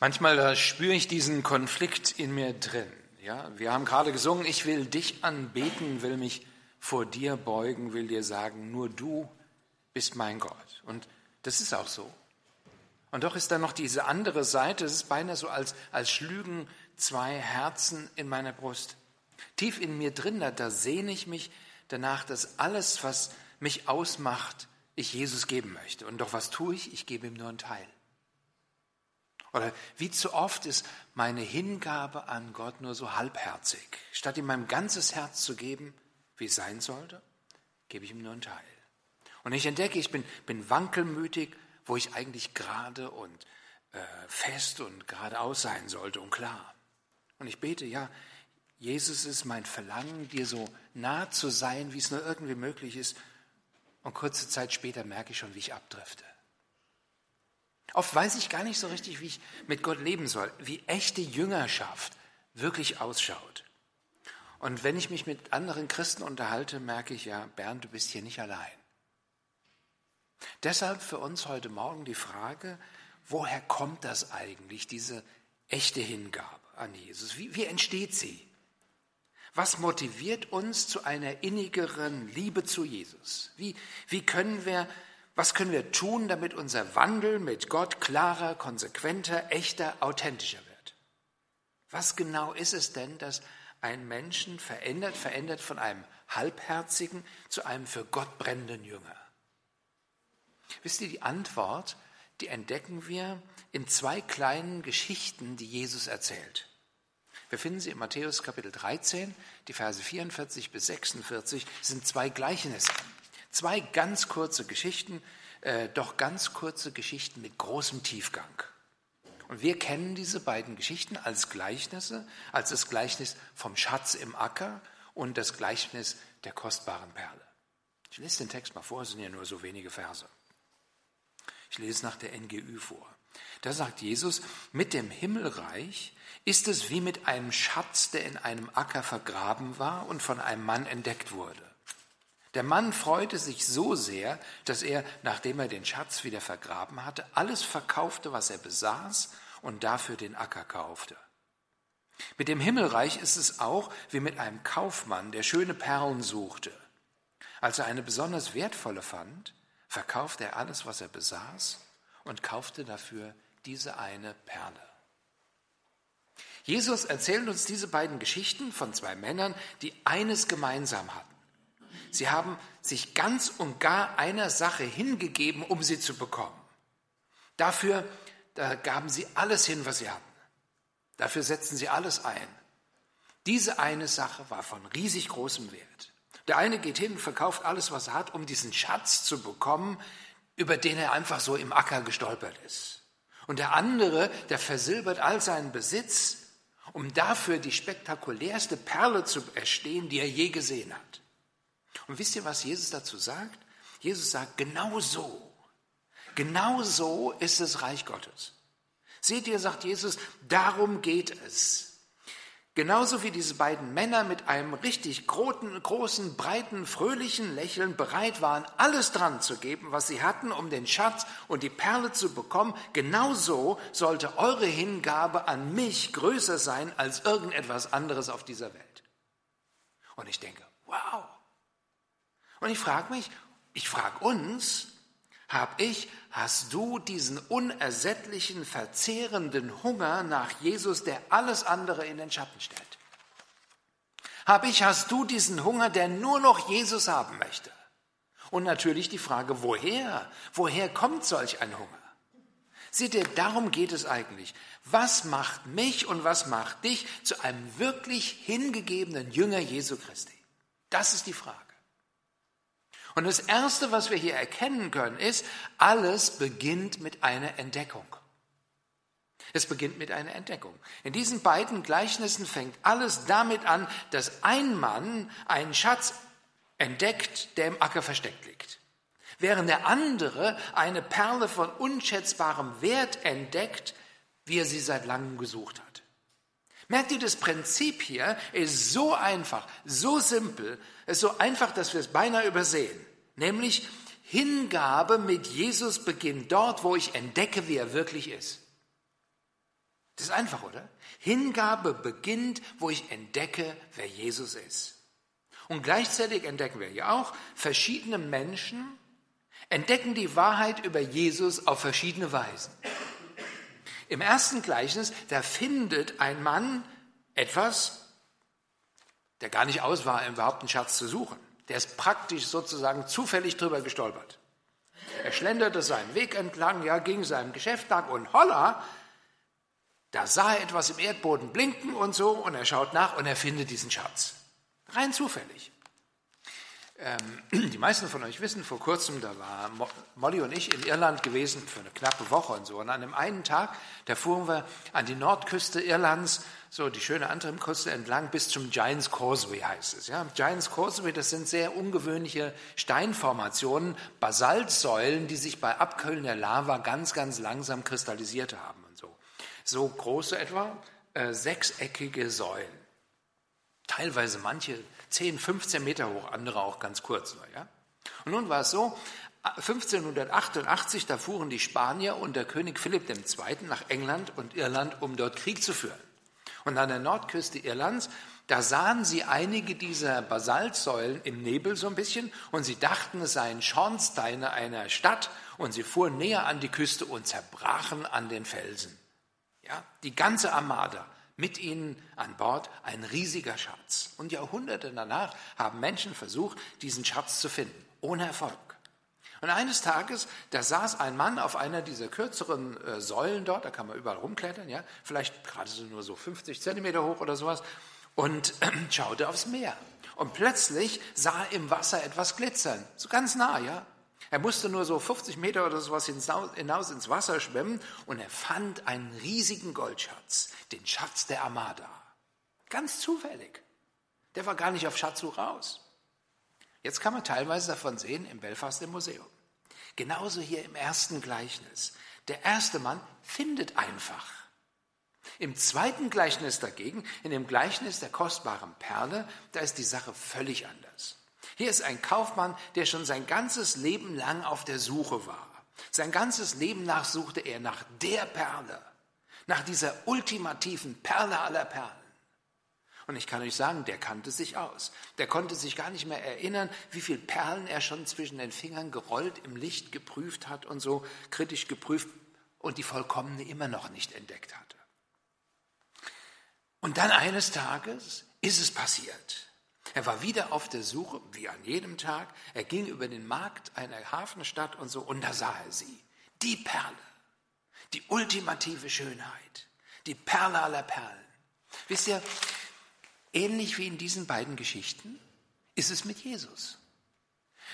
Manchmal spüre ich diesen Konflikt in mir drin. Ja, wir haben gerade gesungen, ich will dich anbeten, will mich vor dir beugen, will dir sagen, nur du bist mein Gott. Und das ist auch so. Und doch ist da noch diese andere Seite, es ist beinahe so, als, als schlügen zwei Herzen in meiner Brust. Tief in mir drin, da, da sehne ich mich danach, dass alles, was mich ausmacht, ich Jesus geben möchte. Und doch was tue ich? Ich gebe ihm nur einen Teil. Oder wie zu oft ist meine Hingabe an Gott nur so halbherzig. Statt ihm mein ganzes Herz zu geben, wie es sein sollte, gebe ich ihm nur einen Teil. Und ich entdecke, ich bin, bin wankelmütig, wo ich eigentlich gerade und äh, fest und geradeaus sein sollte und klar. Und ich bete, ja, Jesus ist mein Verlangen, dir so nah zu sein, wie es nur irgendwie möglich ist. Und kurze Zeit später merke ich schon, wie ich abdrifte. Oft weiß ich gar nicht so richtig, wie ich mit Gott leben soll, wie echte Jüngerschaft wirklich ausschaut. Und wenn ich mich mit anderen Christen unterhalte, merke ich ja, Bernd, du bist hier nicht allein. Deshalb für uns heute Morgen die Frage, woher kommt das eigentlich, diese echte Hingabe an Jesus? Wie, wie entsteht sie? Was motiviert uns zu einer innigeren Liebe zu Jesus? Wie, wie können wir was können wir tun, damit unser Wandel mit Gott klarer, konsequenter, echter, authentischer wird? Was genau ist es denn, das einen Menschen verändert, verändert von einem halbherzigen zu einem für Gott brennenden Jünger? Wisst ihr, die Antwort, die entdecken wir in zwei kleinen Geschichten, die Jesus erzählt. Wir finden sie in Matthäus Kapitel 13, die Verse 44 bis 46, sind zwei Gleichnisse. Zwei ganz kurze Geschichten, äh, doch ganz kurze Geschichten mit großem Tiefgang. Und wir kennen diese beiden Geschichten als Gleichnisse, als das Gleichnis vom Schatz im Acker und das Gleichnis der kostbaren Perle. Ich lese den Text mal vor, es sind ja nur so wenige Verse. Ich lese nach der NGÜ vor. Da sagt Jesus, mit dem Himmelreich ist es wie mit einem Schatz, der in einem Acker vergraben war und von einem Mann entdeckt wurde. Der Mann freute sich so sehr, dass er, nachdem er den Schatz wieder vergraben hatte, alles verkaufte, was er besaß und dafür den Acker kaufte. Mit dem Himmelreich ist es auch wie mit einem Kaufmann, der schöne Perlen suchte. Als er eine besonders wertvolle fand, verkaufte er alles, was er besaß und kaufte dafür diese eine Perle. Jesus erzählt uns diese beiden Geschichten von zwei Männern, die eines gemeinsam hatten. Sie haben sich ganz und gar einer Sache hingegeben, um sie zu bekommen. Dafür da gaben sie alles hin, was sie hatten. Dafür setzten sie alles ein. Diese eine Sache war von riesig großem Wert. Der eine geht hin und verkauft alles, was er hat, um diesen Schatz zu bekommen, über den er einfach so im Acker gestolpert ist. Und der andere, der versilbert all seinen Besitz, um dafür die spektakulärste Perle zu erstehen, die er je gesehen hat. Und wisst ihr, was Jesus dazu sagt? Jesus sagt, genau so, genau so ist das Reich Gottes. Seht ihr, sagt Jesus, darum geht es. Genauso wie diese beiden Männer mit einem richtig großen, großen, breiten, fröhlichen Lächeln bereit waren, alles dran zu geben, was sie hatten, um den Schatz und die Perle zu bekommen, genauso sollte eure Hingabe an mich größer sein als irgendetwas anderes auf dieser Welt. Und ich denke, wow, und ich frage mich, ich frage uns, hab ich, hast du diesen unersättlichen, verzehrenden Hunger nach Jesus, der alles andere in den Schatten stellt? Hab ich, hast du diesen Hunger, der nur noch Jesus haben möchte? Und natürlich die Frage, woher? Woher kommt solch ein Hunger? Seht ihr, darum geht es eigentlich. Was macht mich und was macht dich zu einem wirklich hingegebenen Jünger Jesu Christi? Das ist die Frage. Und das Erste, was wir hier erkennen können, ist, alles beginnt mit einer Entdeckung. Es beginnt mit einer Entdeckung. In diesen beiden Gleichnissen fängt alles damit an, dass ein Mann einen Schatz entdeckt, der im Acker versteckt liegt. Während der andere eine Perle von unschätzbarem Wert entdeckt, wie er sie seit langem gesucht hat. Merkt ihr, das Prinzip hier ist so einfach, so simpel, ist so einfach, dass wir es beinahe übersehen. Nämlich Hingabe mit Jesus beginnt dort, wo ich entdecke, wie er wirklich ist. Das ist einfach, oder? Hingabe beginnt, wo ich entdecke, wer Jesus ist. Und gleichzeitig entdecken wir ja auch, verschiedene Menschen entdecken die Wahrheit über Jesus auf verschiedene Weisen. Im ersten Gleichnis, da findet ein Mann etwas, der gar nicht aus war, überhaupt einen Schatz zu suchen. Der ist praktisch sozusagen zufällig drüber gestolpert. Er schlenderte seinen Weg entlang, ja, ging seinem Geschäft lang und holla, da sah er etwas im Erdboden blinken und so und er schaut nach und er findet diesen Schatz. Rein zufällig. Ähm, die meisten von euch wissen, vor kurzem, da war Molly und ich in Irland gewesen für eine knappe Woche und so. Und an einem einen Tag, da fuhren wir an die Nordküste Irlands, so die schöne andere Küste entlang, bis zum Giants Causeway heißt es. Ja, Giants Causeway, das sind sehr ungewöhnliche Steinformationen, Basaltsäulen, die sich bei Abkühlen der Lava ganz, ganz langsam kristallisiert haben und so. So große etwa, äh, sechseckige Säulen. Teilweise manche 10, 15 Meter hoch, andere auch ganz kurz nur. Ja? Und nun war es so, 1588, da fuhren die Spanier unter König Philipp II. nach England und Irland, um dort Krieg zu führen. Und an der Nordküste Irlands, da sahen sie einige dieser Basaltsäulen im Nebel so ein bisschen und sie dachten, es seien Schornsteine einer Stadt und sie fuhren näher an die Küste und zerbrachen an den Felsen. Ja, die ganze Armada mit ihnen an Bord ein riesiger Schatz. Und Jahrhunderte danach haben Menschen versucht, diesen Schatz zu finden, ohne Erfolg. Und eines Tages, da saß ein Mann auf einer dieser kürzeren äh, Säulen dort, da kann man überall rumklettern, ja, vielleicht gerade so nur so 50 Zentimeter hoch oder sowas, und äh, schaute aufs Meer. Und plötzlich sah er im Wasser etwas glitzern, so ganz nah, ja. Er musste nur so 50 Meter oder sowas hinaus ins Wasser schwimmen und er fand einen riesigen Goldschatz, den Schatz der Armada. Ganz zufällig. Der war gar nicht auf Schatzsuche raus. Jetzt kann man teilweise davon sehen im Belfast im Museum. Genauso hier im ersten Gleichnis. Der erste Mann findet einfach. Im zweiten Gleichnis dagegen, in dem Gleichnis der kostbaren Perle, da ist die Sache völlig anders. Hier ist ein Kaufmann, der schon sein ganzes Leben lang auf der Suche war. Sein ganzes Leben nach suchte er nach der Perle, nach dieser ultimativen Perle aller Perlen. Und ich kann euch sagen, der kannte sich aus. Der konnte sich gar nicht mehr erinnern, wie viele Perlen er schon zwischen den Fingern gerollt, im Licht geprüft hat und so kritisch geprüft und die vollkommene immer noch nicht entdeckt hatte. Und dann eines Tages ist es passiert. Er war wieder auf der Suche, wie an jedem Tag. Er ging über den Markt einer Hafenstadt und so, und da sah er sie. Die Perle, die ultimative Schönheit, die Perle aller Perlen. Wisst ihr, ähnlich wie in diesen beiden Geschichten ist es mit Jesus.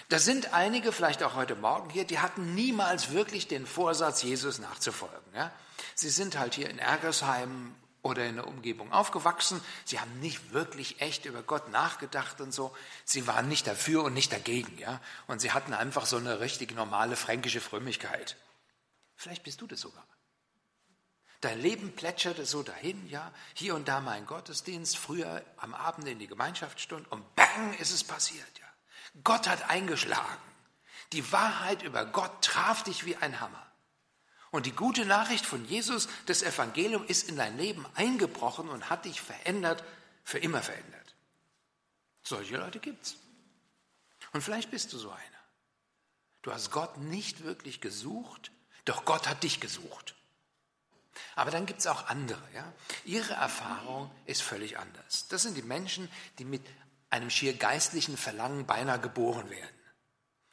Da sind einige, vielleicht auch heute Morgen hier, die hatten niemals wirklich den Vorsatz, Jesus nachzufolgen. Ja? Sie sind halt hier in Ergersheim oder in der Umgebung aufgewachsen. Sie haben nicht wirklich echt über Gott nachgedacht und so. Sie waren nicht dafür und nicht dagegen, ja. Und sie hatten einfach so eine richtig normale fränkische Frömmigkeit. Vielleicht bist du das sogar. Dein Leben plätscherte so dahin, ja. Hier und da mal ein Gottesdienst, früher am Abend in die Gemeinschaftsstunde und bang ist es passiert, ja. Gott hat eingeschlagen. Die Wahrheit über Gott traf dich wie ein Hammer. Und die gute Nachricht von Jesus, das Evangelium, ist in dein Leben eingebrochen und hat dich verändert, für immer verändert. Solche Leute gibt's. Und vielleicht bist du so einer. Du hast Gott nicht wirklich gesucht, doch Gott hat dich gesucht. Aber dann gibt es auch andere. Ja? Ihre Erfahrung ist völlig anders. Das sind die Menschen, die mit einem schier geistlichen Verlangen beinahe geboren werden.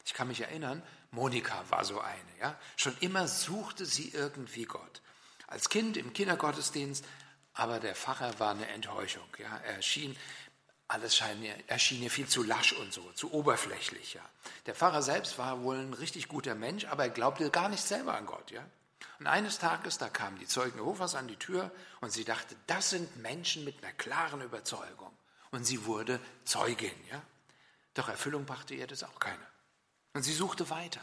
Ich kann mich erinnern, Monika war so eine. Ja? Schon immer suchte sie irgendwie Gott. Als Kind im Kindergottesdienst, aber der Pfarrer war eine Enttäuschung. Ja? Er schien, alles schien, erschien ihr viel zu lasch und so, zu oberflächlich. Ja? Der Pfarrer selbst war wohl ein richtig guter Mensch, aber er glaubte gar nicht selber an Gott. Ja? Und eines Tages, da kamen die Zeugen Jehovas an die Tür und sie dachte, das sind Menschen mit einer klaren Überzeugung. Und sie wurde Zeugin. Ja? Doch Erfüllung brachte ihr das auch keine. Und sie suchte weiter.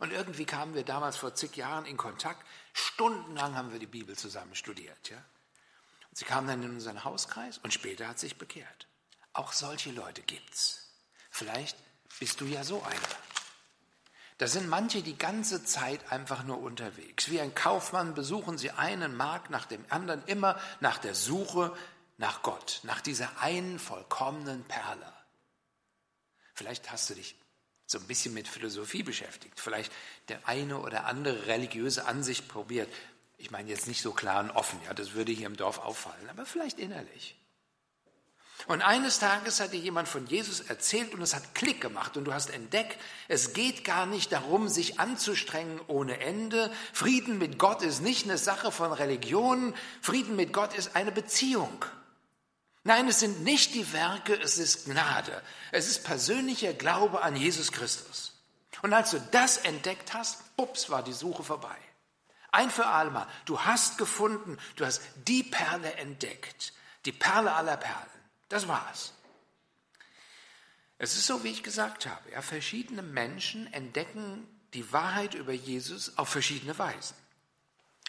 Und irgendwie kamen wir damals vor zig Jahren in Kontakt. Stundenlang haben wir die Bibel zusammen studiert. Ja? Und sie kam dann in unseren Hauskreis und später hat sich bekehrt. Auch solche Leute gibt's. Vielleicht bist du ja so einer. Da sind manche die ganze Zeit einfach nur unterwegs. Wie ein Kaufmann besuchen sie einen Markt nach dem anderen, immer nach der Suche nach Gott, nach dieser einen vollkommenen Perle. Vielleicht hast du dich so ein bisschen mit Philosophie beschäftigt, vielleicht der eine oder andere religiöse Ansicht probiert. Ich meine jetzt nicht so klar und offen, ja, das würde hier im Dorf auffallen, aber vielleicht innerlich. Und eines Tages hat dir jemand von Jesus erzählt und es hat Klick gemacht und du hast entdeckt, es geht gar nicht darum, sich anzustrengen ohne Ende. Frieden mit Gott ist nicht eine Sache von Religion, Frieden mit Gott ist eine Beziehung. Nein, es sind nicht die Werke, es ist Gnade. Es ist persönlicher Glaube an Jesus Christus. Und als du das entdeckt hast, bups, war die Suche vorbei. Ein für allemal, du hast gefunden, du hast die Perle entdeckt, die Perle aller Perlen. Das war's. Es ist so, wie ich gesagt habe. Ja, verschiedene Menschen entdecken die Wahrheit über Jesus auf verschiedene Weisen.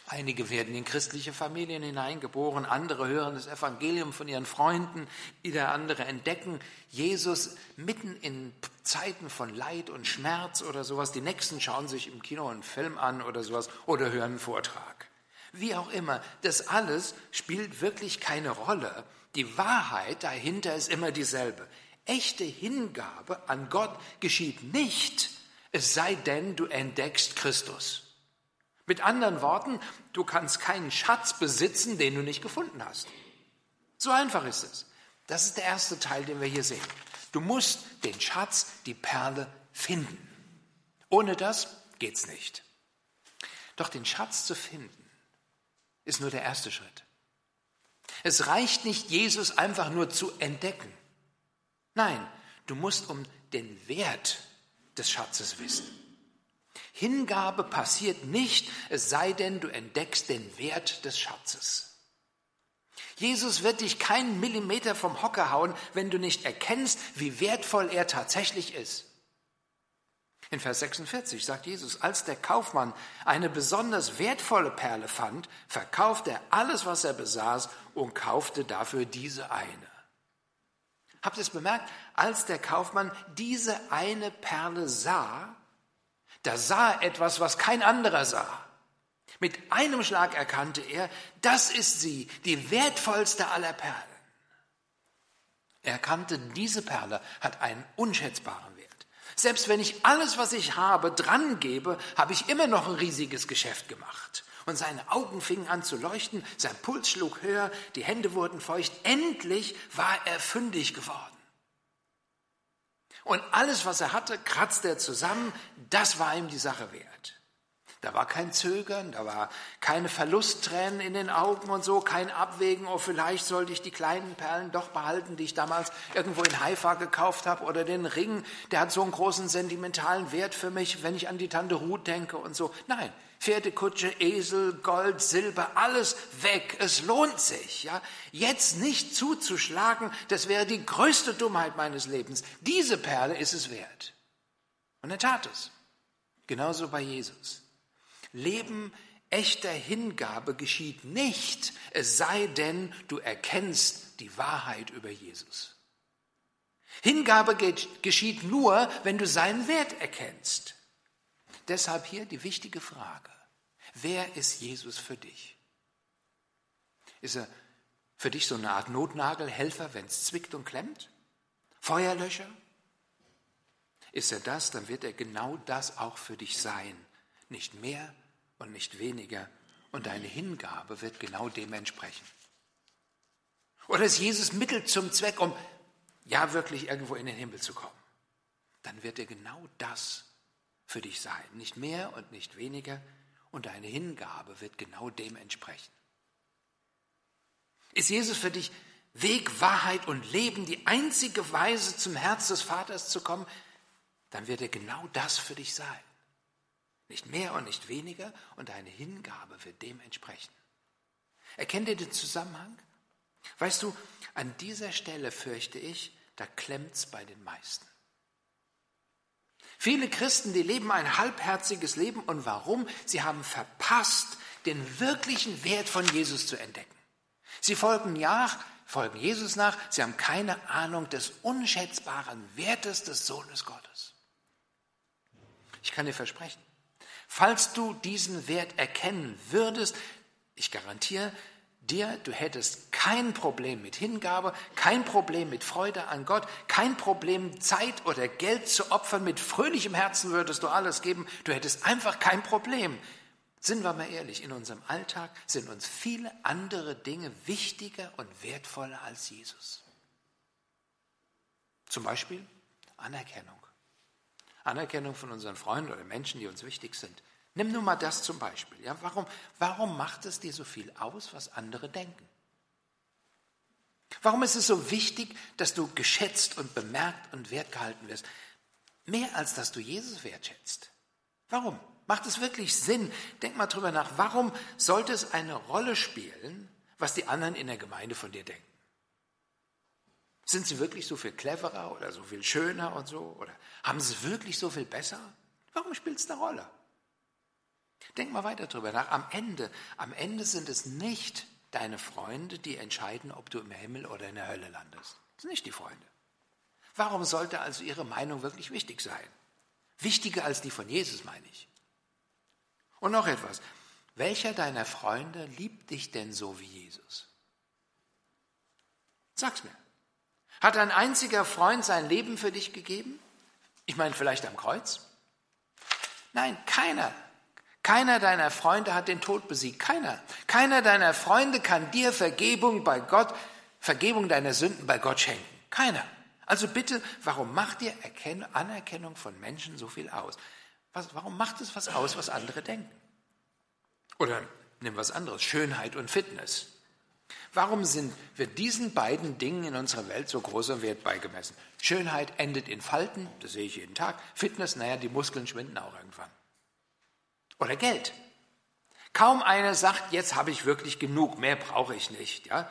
Einige werden in christliche Familien hineingeboren, andere hören das Evangelium von ihren Freunden, wieder andere entdecken Jesus mitten in Zeiten von Leid und Schmerz oder sowas. Die nächsten schauen sich im Kino einen Film an oder sowas oder hören einen Vortrag. Wie auch immer, das alles spielt wirklich keine Rolle. Die Wahrheit dahinter ist immer dieselbe. Echte Hingabe an Gott geschieht nicht, es sei denn, du entdeckst Christus. Mit anderen Worten, du kannst keinen Schatz besitzen, den du nicht gefunden hast. So einfach ist es. Das ist der erste Teil, den wir hier sehen. Du musst den Schatz, die Perle finden. Ohne das geht's nicht. Doch den Schatz zu finden, ist nur der erste Schritt. Es reicht nicht, Jesus einfach nur zu entdecken. Nein, du musst um den Wert des Schatzes wissen. Hingabe passiert nicht, es sei denn, du entdeckst den Wert des Schatzes. Jesus wird dich keinen Millimeter vom Hocker hauen, wenn du nicht erkennst, wie wertvoll er tatsächlich ist. In Vers 46 sagt Jesus, als der Kaufmann eine besonders wertvolle Perle fand, verkaufte er alles, was er besaß und kaufte dafür diese eine. Habt ihr es bemerkt? Als der Kaufmann diese eine Perle sah, da sah er etwas, was kein anderer sah. Mit einem Schlag erkannte er, das ist sie, die wertvollste aller Perlen. Er erkannte, diese Perle hat einen unschätzbaren Wert. Selbst wenn ich alles, was ich habe, dran gebe, habe ich immer noch ein riesiges Geschäft gemacht. Und seine Augen fingen an zu leuchten, sein Puls schlug höher, die Hände wurden feucht. Endlich war er fündig geworden. Und alles, was er hatte, kratzte er zusammen. Das war ihm die Sache wert. Da war kein Zögern, da war keine Verlusttränen in den Augen und so, kein Abwägen, oh, vielleicht sollte ich die kleinen Perlen doch behalten, die ich damals irgendwo in Haifa gekauft habe, oder den Ring, der hat so einen großen sentimentalen Wert für mich, wenn ich an die Tante Ruth denke und so. Nein, Pferdekutsche, Esel, Gold, Silber, alles weg. Es lohnt sich, ja. Jetzt nicht zuzuschlagen, das wäre die größte Dummheit meines Lebens. Diese Perle ist es wert. Und er tat es. Genauso bei Jesus. Leben echter Hingabe geschieht nicht, es sei denn, du erkennst die Wahrheit über Jesus. Hingabe geschieht nur, wenn du seinen Wert erkennst. Deshalb hier die wichtige Frage. Wer ist Jesus für dich? Ist er für dich so eine Art Notnagelhelfer, wenn es zwickt und klemmt? Feuerlöscher? Ist er das, dann wird er genau das auch für dich sein. Nicht mehr, und nicht weniger. Und deine Hingabe wird genau dem entsprechen. Oder ist Jesus Mittel zum Zweck, um ja wirklich irgendwo in den Himmel zu kommen? Dann wird er genau das für dich sein. Nicht mehr und nicht weniger. Und deine Hingabe wird genau dem entsprechen. Ist Jesus für dich Weg, Wahrheit und Leben die einzige Weise zum Herz des Vaters zu kommen? Dann wird er genau das für dich sein. Nicht mehr und nicht weniger und deine Hingabe wird dem entsprechen. Erkennt ihr den Zusammenhang? Weißt du, an dieser Stelle fürchte ich, da klemmt's bei den meisten. Viele Christen, die leben ein halbherziges Leben und warum? Sie haben verpasst, den wirklichen Wert von Jesus zu entdecken. Sie folgen nach, folgen Jesus nach, sie haben keine Ahnung des unschätzbaren Wertes des Sohnes Gottes. Ich kann dir versprechen, falls du diesen Wert erkennen würdest, ich garantiere dir, du hättest kein Problem mit Hingabe, kein Problem mit Freude an Gott, kein Problem Zeit oder Geld zu opfern, mit fröhlichem Herzen würdest du alles geben, du hättest einfach kein Problem. Sind wir mal ehrlich, in unserem Alltag sind uns viele andere Dinge wichtiger und wertvoller als Jesus. Zum Beispiel Anerkennung. Anerkennung von unseren Freunden oder Menschen, die uns wichtig sind. Nimm nur mal das zum Beispiel. Ja, warum, warum macht es dir so viel aus, was andere denken? Warum ist es so wichtig, dass du geschätzt und bemerkt und wertgehalten wirst? Mehr als dass du Jesus wertschätzt. Warum? Macht es wirklich Sinn? Denk mal drüber nach. Warum sollte es eine Rolle spielen, was die anderen in der Gemeinde von dir denken? Sind sie wirklich so viel cleverer oder so viel schöner und so? Oder haben sie wirklich so viel besser? Warum spielt es eine Rolle? Denk mal weiter drüber nach. Am Ende, am Ende sind es nicht deine Freunde, die entscheiden, ob du im Himmel oder in der Hölle landest. Das sind nicht die Freunde. Warum sollte also ihre Meinung wirklich wichtig sein? Wichtiger als die von Jesus, meine ich. Und noch etwas. Welcher deiner Freunde liebt dich denn so wie Jesus? Sag's mir. Hat ein einziger Freund sein Leben für dich gegeben? Ich meine, vielleicht am Kreuz? Nein, keiner. Keiner deiner Freunde hat den Tod besiegt. Keiner. Keiner deiner Freunde kann dir Vergebung bei Gott, Vergebung deiner Sünden bei Gott schenken. Keiner. Also bitte, warum macht dir Anerkennung von Menschen so viel aus? Was, warum macht es was aus, was andere denken? Oder nimm was anderes, Schönheit und Fitness. Warum sind wir diesen beiden Dingen in unserer Welt so großer Wert beigemessen? Schönheit endet in Falten, das sehe ich jeden Tag. Fitness, naja, die Muskeln schwinden auch irgendwann. Oder Geld. Kaum einer sagt, jetzt habe ich wirklich genug, mehr brauche ich nicht. Ja?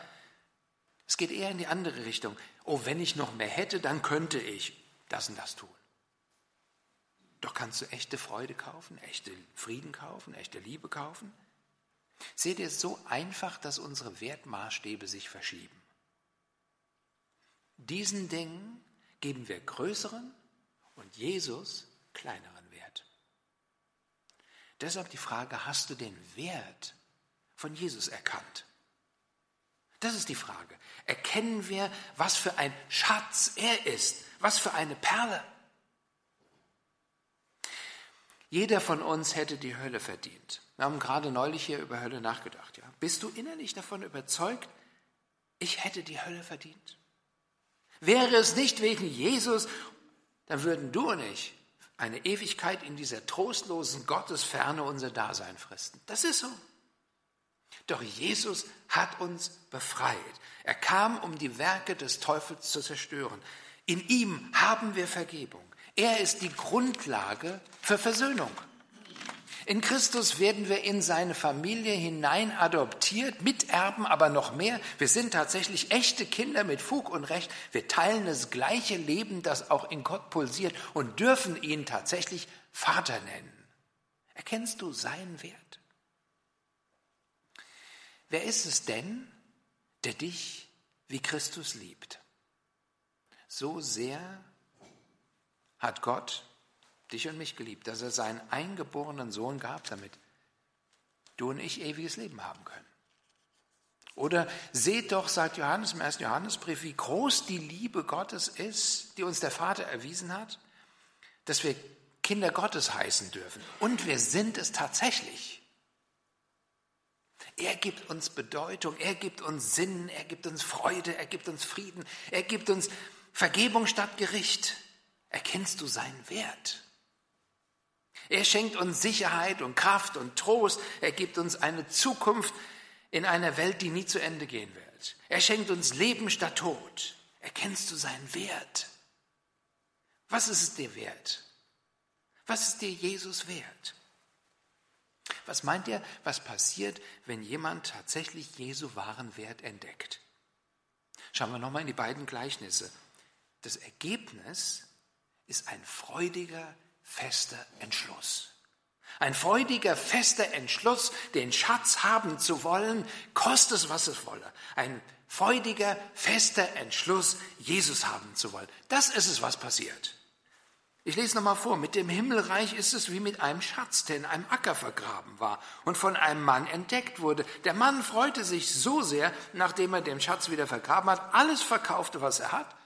Es geht eher in die andere Richtung. Oh, wenn ich noch mehr hätte, dann könnte ich das und das tun. Doch kannst du echte Freude kaufen, echte Frieden kaufen, echte Liebe kaufen? Seht ihr es so einfach, dass unsere Wertmaßstäbe sich verschieben? Diesen Dingen geben wir größeren und Jesus kleineren. Deshalb die Frage, hast du den Wert von Jesus erkannt? Das ist die Frage. Erkennen wir, was für ein Schatz er ist, was für eine Perle. Jeder von uns hätte die Hölle verdient. Wir haben gerade neulich hier über Hölle nachgedacht. Ja? Bist du innerlich davon überzeugt, ich hätte die Hölle verdient? Wäre es nicht wegen Jesus, dann würden du und ich eine Ewigkeit in dieser trostlosen Gottesferne unser Dasein fristen. Das ist so. Doch Jesus hat uns befreit. Er kam, um die Werke des Teufels zu zerstören. In ihm haben wir Vergebung. Er ist die Grundlage für Versöhnung. In Christus werden wir in seine Familie hinein adoptiert, miterben, aber noch mehr. Wir sind tatsächlich echte Kinder mit Fug und Recht. Wir teilen das gleiche Leben, das auch in Gott pulsiert und dürfen ihn tatsächlich Vater nennen. Erkennst du seinen Wert? Wer ist es denn, der dich wie Christus liebt? So sehr hat Gott dich und mich geliebt, dass er seinen eingeborenen Sohn gab, damit du und ich ewiges Leben haben können. Oder seht doch, sagt Johannes im ersten Johannesbrief, wie groß die Liebe Gottes ist, die uns der Vater erwiesen hat, dass wir Kinder Gottes heißen dürfen. Und wir sind es tatsächlich. Er gibt uns Bedeutung, er gibt uns Sinn, er gibt uns Freude, er gibt uns Frieden, er gibt uns Vergebung statt Gericht. Erkennst du seinen Wert? Er schenkt uns Sicherheit und Kraft und Trost. Er gibt uns eine Zukunft in einer Welt, die nie zu Ende gehen wird. Er schenkt uns Leben statt Tod. Erkennst du seinen Wert? Was ist es dir wert? Was ist dir Jesus wert? Was meint ihr, was passiert, wenn jemand tatsächlich Jesu wahren Wert entdeckt? Schauen wir nochmal in die beiden Gleichnisse. Das Ergebnis ist ein freudiger, fester Entschluss. Ein freudiger, fester Entschluss, den Schatz haben zu wollen, koste es, was es wolle. Ein freudiger, fester Entschluss, Jesus haben zu wollen. Das ist es, was passiert. Ich lese nochmal vor. Mit dem Himmelreich ist es wie mit einem Schatz, der in einem Acker vergraben war und von einem Mann entdeckt wurde. Der Mann freute sich so sehr, nachdem er den Schatz wieder vergraben hat, alles verkaufte, was er hat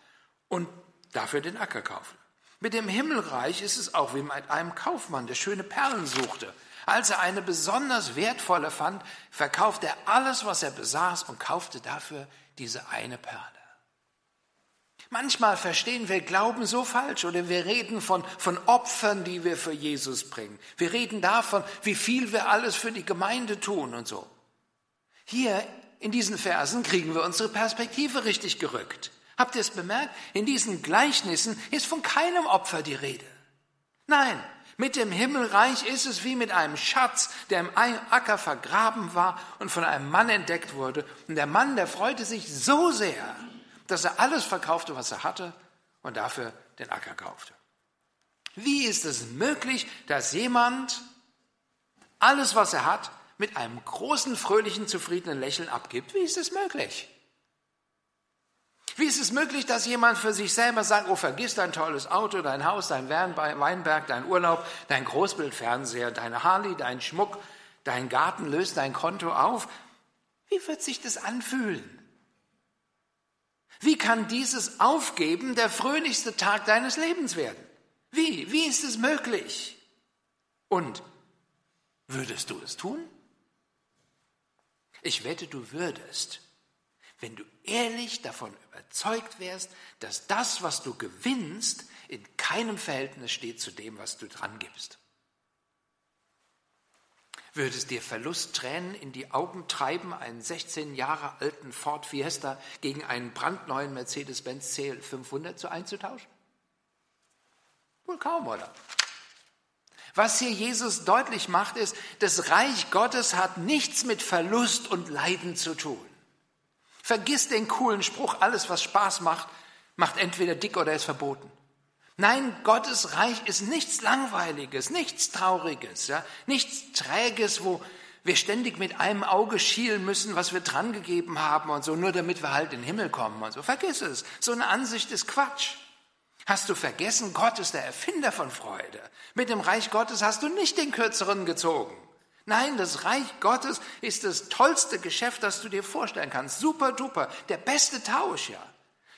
und dafür den Acker kaufte. Mit dem Himmelreich ist es auch wie mit einem Kaufmann, der schöne Perlen suchte. Als er eine besonders wertvolle fand, verkaufte er alles, was er besaß und kaufte dafür diese eine Perle. Manchmal verstehen wir Glauben so falsch oder wir reden von, von Opfern, die wir für Jesus bringen. Wir reden davon, wie viel wir alles für die Gemeinde tun und so. Hier in diesen Versen kriegen wir unsere Perspektive richtig gerückt. Habt ihr es bemerkt? In diesen Gleichnissen ist von keinem Opfer die Rede. Nein, mit dem Himmelreich ist es wie mit einem Schatz, der im Acker vergraben war und von einem Mann entdeckt wurde. Und der Mann, der freute sich so sehr, dass er alles verkaufte, was er hatte und dafür den Acker kaufte. Wie ist es möglich, dass jemand alles, was er hat, mit einem großen, fröhlichen, zufriedenen Lächeln abgibt? Wie ist es möglich? Wie ist es möglich, dass jemand für sich selber sagt, oh, vergiss dein tolles Auto, dein Haus, dein Weinberg, dein Urlaub, dein Großbildfernseher, deine Harley, dein Schmuck, dein Garten, löst dein Konto auf? Wie wird sich das anfühlen? Wie kann dieses Aufgeben der fröhlichste Tag deines Lebens werden? Wie? Wie ist es möglich? Und würdest du es tun? Ich wette, du würdest, wenn du ehrlich davon überzeugt wärst, dass das, was du gewinnst, in keinem Verhältnis steht zu dem, was du dran gibst. Würde es dir Verlusttränen in die Augen treiben, einen 16 Jahre alten Ford Fiesta gegen einen brandneuen Mercedes-Benz CL 500 zu einzutauschen? Wohl kaum, oder? Was hier Jesus deutlich macht, ist, das Reich Gottes hat nichts mit Verlust und Leiden zu tun. Vergiss den coolen Spruch, alles was Spaß macht, macht entweder dick oder ist verboten. Nein, Gottes Reich ist nichts Langweiliges, nichts Trauriges, ja, nichts Träges, wo wir ständig mit einem Auge schielen müssen, was wir drangegeben haben und so, nur damit wir halt in den Himmel kommen und so. Vergiss es. So eine Ansicht ist Quatsch. Hast du vergessen, Gott ist der Erfinder von Freude. Mit dem Reich Gottes hast du nicht den Kürzeren gezogen. Nein, das Reich Gottes ist das tollste Geschäft, das du dir vorstellen kannst. Super duper, der beste Tausch, ja.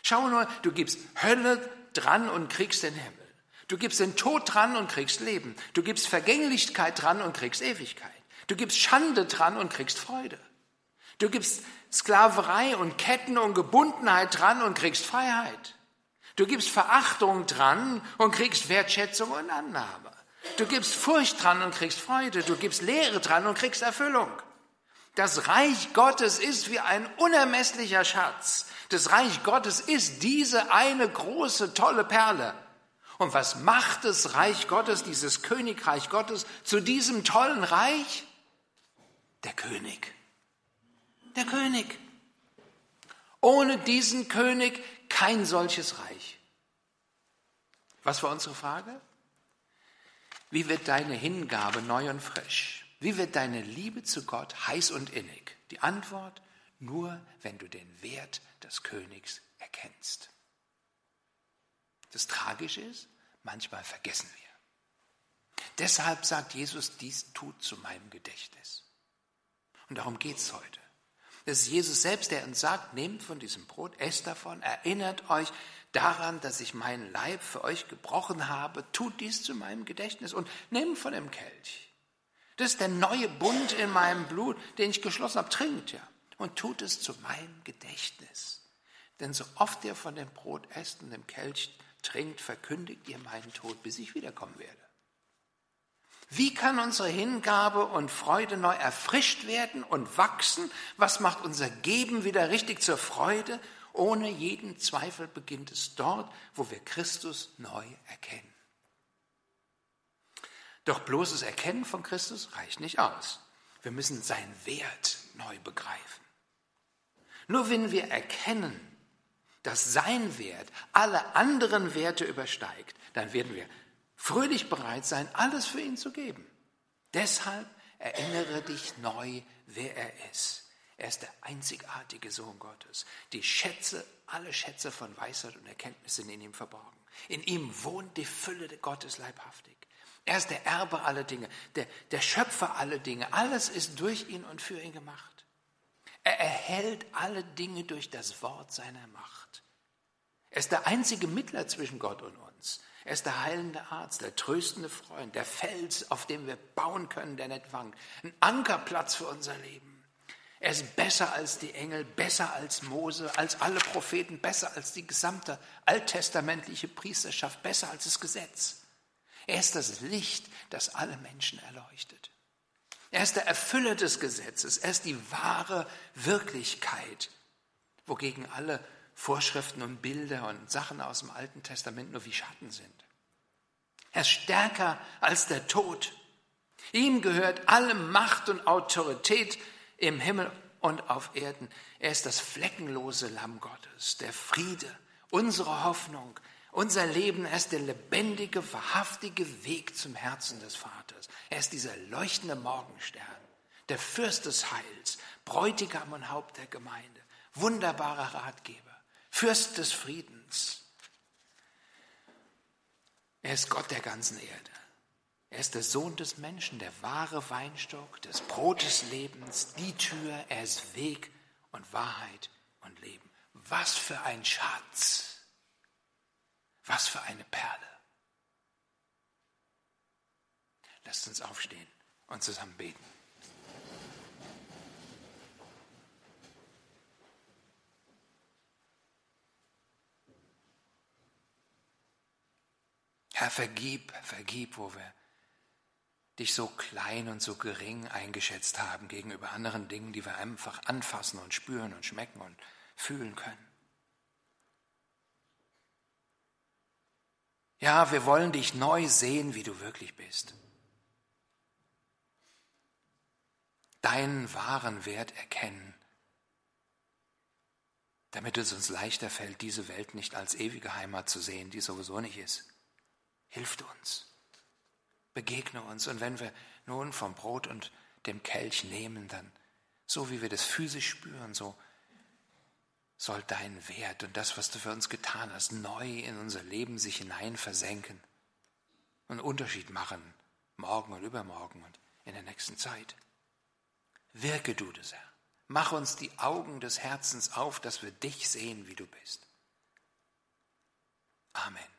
Schau nur, du gibst Hölle, dran und kriegst den Himmel. Du gibst den Tod dran und kriegst Leben. Du gibst Vergänglichkeit dran und kriegst Ewigkeit. Du gibst Schande dran und kriegst Freude. Du gibst Sklaverei und Ketten und Gebundenheit dran und kriegst Freiheit. Du gibst Verachtung dran und kriegst Wertschätzung und Annahme. Du gibst Furcht dran und kriegst Freude. Du gibst Lehre dran und kriegst Erfüllung. Das Reich Gottes ist wie ein unermesslicher Schatz. Das Reich Gottes ist diese eine große, tolle Perle. Und was macht das Reich Gottes, dieses Königreich Gottes, zu diesem tollen Reich? Der König. Der König. Ohne diesen König kein solches Reich. Was war unsere Frage? Wie wird deine Hingabe neu und frisch? Wie wird deine Liebe zu Gott heiß und innig? Die Antwort, nur wenn du den Wert des Königs erkennst. Das Tragische ist, manchmal vergessen wir. Deshalb sagt Jesus, dies tut zu meinem Gedächtnis. Und darum geht es heute. Es ist Jesus selbst, der uns sagt, nehmt von diesem Brot, esst davon, erinnert euch daran, dass ich meinen Leib für euch gebrochen habe, tut dies zu meinem Gedächtnis und nehmt von dem Kelch. Das ist der neue Bund in meinem Blut, den ich geschlossen habe. Trinkt ja und tut es zu meinem Gedächtnis. Denn so oft ihr von dem Brot esst und dem Kelch trinkt, verkündigt ihr meinen Tod, bis ich wiederkommen werde. Wie kann unsere Hingabe und Freude neu erfrischt werden und wachsen? Was macht unser Geben wieder richtig zur Freude? Ohne jeden Zweifel beginnt es dort, wo wir Christus neu erkennen. Doch bloßes Erkennen von Christus reicht nicht aus. Wir müssen seinen Wert neu begreifen. Nur wenn wir erkennen, dass sein Wert alle anderen Werte übersteigt, dann werden wir fröhlich bereit sein, alles für ihn zu geben. Deshalb erinnere dich neu, wer er ist. Er ist der einzigartige Sohn Gottes. Die Schätze, alle Schätze von Weisheit und Erkenntnis sind in ihm verborgen. In ihm wohnt die Fülle Gottes leibhaftig. Er ist der Erbe aller Dinge, der, der Schöpfer aller Dinge. Alles ist durch ihn und für ihn gemacht. Er erhält alle Dinge durch das Wort seiner Macht. Er ist der einzige Mittler zwischen Gott und uns. Er ist der heilende Arzt, der tröstende Freund, der Fels, auf dem wir bauen können, der nicht wankt. Ein Ankerplatz für unser Leben. Er ist besser als die Engel, besser als Mose, als alle Propheten, besser als die gesamte alttestamentliche Priesterschaft, besser als das Gesetz. Er ist das Licht, das alle Menschen erleuchtet. Er ist der Erfüller des Gesetzes. Er ist die wahre Wirklichkeit, wogegen alle Vorschriften und Bilder und Sachen aus dem Alten Testament nur wie Schatten sind. Er ist stärker als der Tod. Ihm gehört alle Macht und Autorität im Himmel und auf Erden. Er ist das fleckenlose Lamm Gottes, der Friede, unsere Hoffnung, unser Leben. Er ist der lebendige, wahrhaftige Weg zum Herzen des Vaters. Er ist dieser leuchtende Morgenstern, der Fürst des Heils, Bräutigam und Haupt der Gemeinde, wunderbarer Ratgeber. Fürst des Friedens. Er ist Gott der ganzen Erde. Er ist der Sohn des Menschen, der wahre Weinstock, des Brotes Lebens, die Tür. Er ist Weg und Wahrheit und Leben. Was für ein Schatz. Was für eine Perle. Lasst uns aufstehen und zusammen beten. Herr, vergib, vergib, wo wir dich so klein und so gering eingeschätzt haben gegenüber anderen Dingen, die wir einfach anfassen und spüren und schmecken und fühlen können. Ja, wir wollen dich neu sehen, wie du wirklich bist. Deinen wahren Wert erkennen, damit es uns leichter fällt, diese Welt nicht als ewige Heimat zu sehen, die sowieso nicht ist. Hilft uns. Begegne uns. Und wenn wir nun vom Brot und dem Kelch nehmen, dann so wie wir das physisch spüren, so soll dein Wert und das, was du für uns getan hast, neu in unser Leben sich hinein versenken und Unterschied machen, morgen und übermorgen und in der nächsten Zeit. Wirke du das, Herr. Mach uns die Augen des Herzens auf, dass wir dich sehen, wie du bist. Amen.